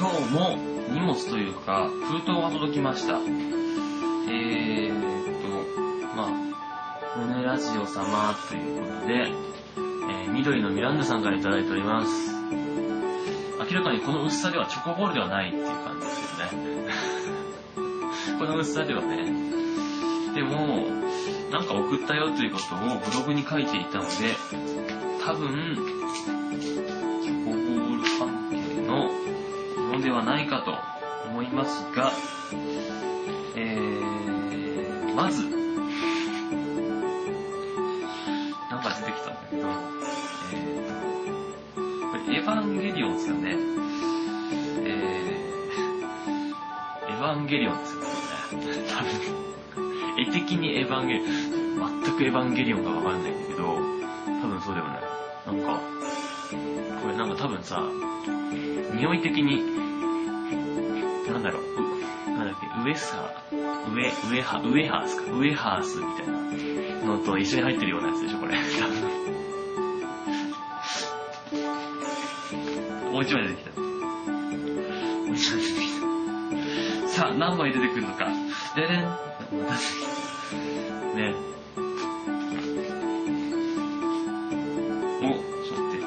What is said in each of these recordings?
今日も荷物というか、封筒が届きました。えーっと、まあ、胸ラジオ様ということで、えー緑のミランダさんからいただいております。明らかにこの薄さではチョコボールではないっていう感じですよね。この薄さではね。でも、なんか送ったよということをブログに書いていたので、多分、ではないかと思いますが、えー、まず、なんか出てきたんだけど、えー、エヴァンゲリオンですよね。えー、エヴァンゲリオンですよね。多分、絵的にエヴァンゲリオン、全くエヴァンゲリオンがわかんないんだけど、多分そうでもない。なんか、これなんか多分さ、匂い的に、なんだろう、うなんだっけ、ウエスハー、ウエ、ウエハ、ウエハースか、ウエハースみたいなのと一緒に入ってるようなやつでしょ、これ。もう一枚出てきた。もう一枚出てきた。さあ、何枚出てくるのか。ででん。またね。お、ちょっと待っ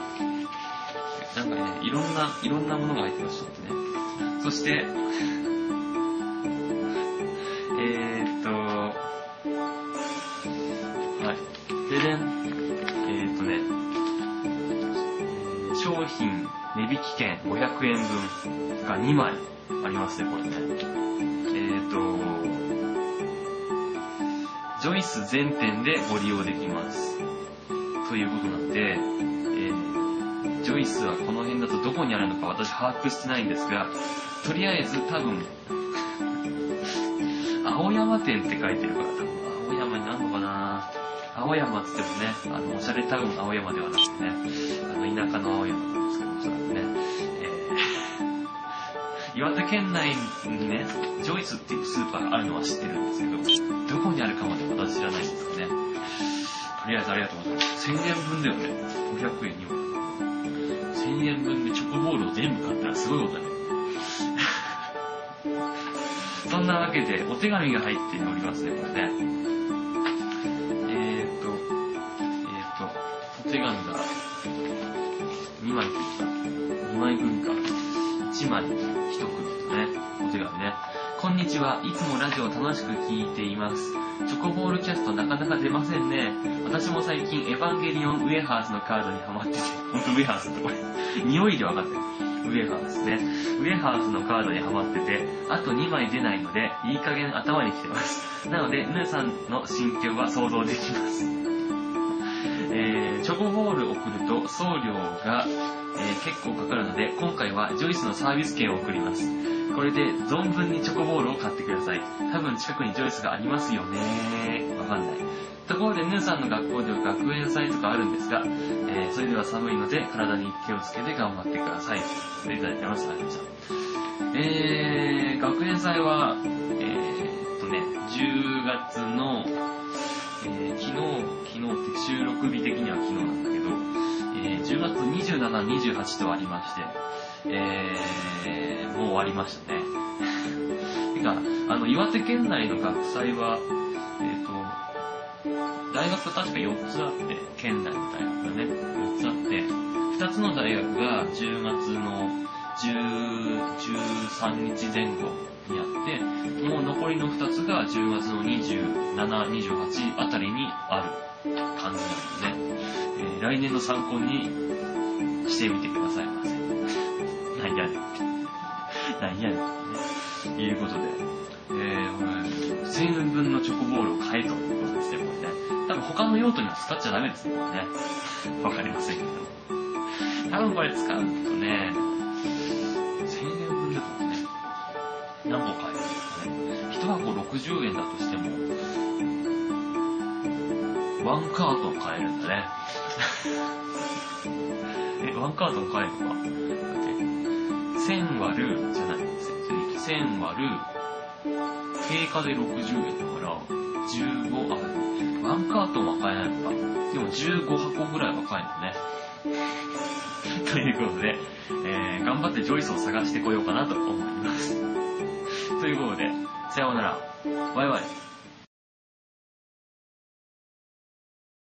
て。なんかね、いろんな、いろんなものが入ってます、ちょっとね。そして、えーっと、はい。ででん。えーっとね、商品値引き券500円分が2枚ありますね、これね。えーっと、ジョイス全店でご利用できます。ということなんで、えーョイスはこの辺だとどこにあるのか私把握してないんですが、とりあえず多分、青山店って書いてるから多分青山になるのかな？青山っつってもね、あの、おしゃれタウン青山ではなくてね、あの、田舎の青山なんですけど、おそらくね、えー 岩手県内にね、ジョイスっていうスーパーがあるのは知ってるんですけど、どこにあるかまで私知らないんですよね。とりあえずありがとうございます。1000円分だよね。500円には。1000円分でチョコボールを全部買ったらすごいことだね。そんなわけで、お手紙が入っておりますね、これね。えーっと、えーっと、お手紙が2枚分か。2枚分か。1枚、1組とね、お手紙ね。こんにちは。いつもラジオ楽しく聞いています。チョコボールキャストなかなか出ませんね。私も最近エヴァンゲリオンウェハースのカードにハマってて、ほんとウェハースってこれ、匂いで分かってる。ウェハースね。ウェハースのカードにハマってて、あと2枚出ないので、いい加減頭にきてます。なので、ヌーさんの心境は想像できます。チョコボール送ると送料が、えー結構かかるので、今回はジョイスのサービス券を送ります。これで存分にチョコボールを買ってください。多分近くにジョイスがありますよねわかんない。ところで、ヌーさんの学校では学園祭とかあるんですが、えーそれでは寒いので体に気をつけて頑張ってください。といただいてます。ありました。えー、学園祭は、えーっとね、10月の、えー昨日、昨日って収録日的には昨日なんだけど、えー10月27、28とありまして、えー、もう終わりましたね。てか、あの、岩手県内の学祭は、えっ、と、大学が確か4つあって、県内の大学がね、4つあって、2つの大学が10月の13日前後にあって、もう残りの2つが10月の27、28あたりにある感じなので、えー来年の参考にしてみてくださいませ。なんやねん。なんやねん。ね、いうことで、えー、1000円分のチョコボールを買えということですね、これね。多分他の用途には使っちゃダメですね、これね。わかりませんけど。多分これ使うとね、160円だとしても、ワンカートン買えるんだね。え、ワンカートン買えるのかだって、1000割る、じゃない、1000割る、定価で60円だから、15、あ、ワンカートンは買えないのか。でも15箱ぐらいは買えるのね。ということで、えー、頑張ってジョイスを探してこようかなと思います。ということで、さようなら。バイバイ。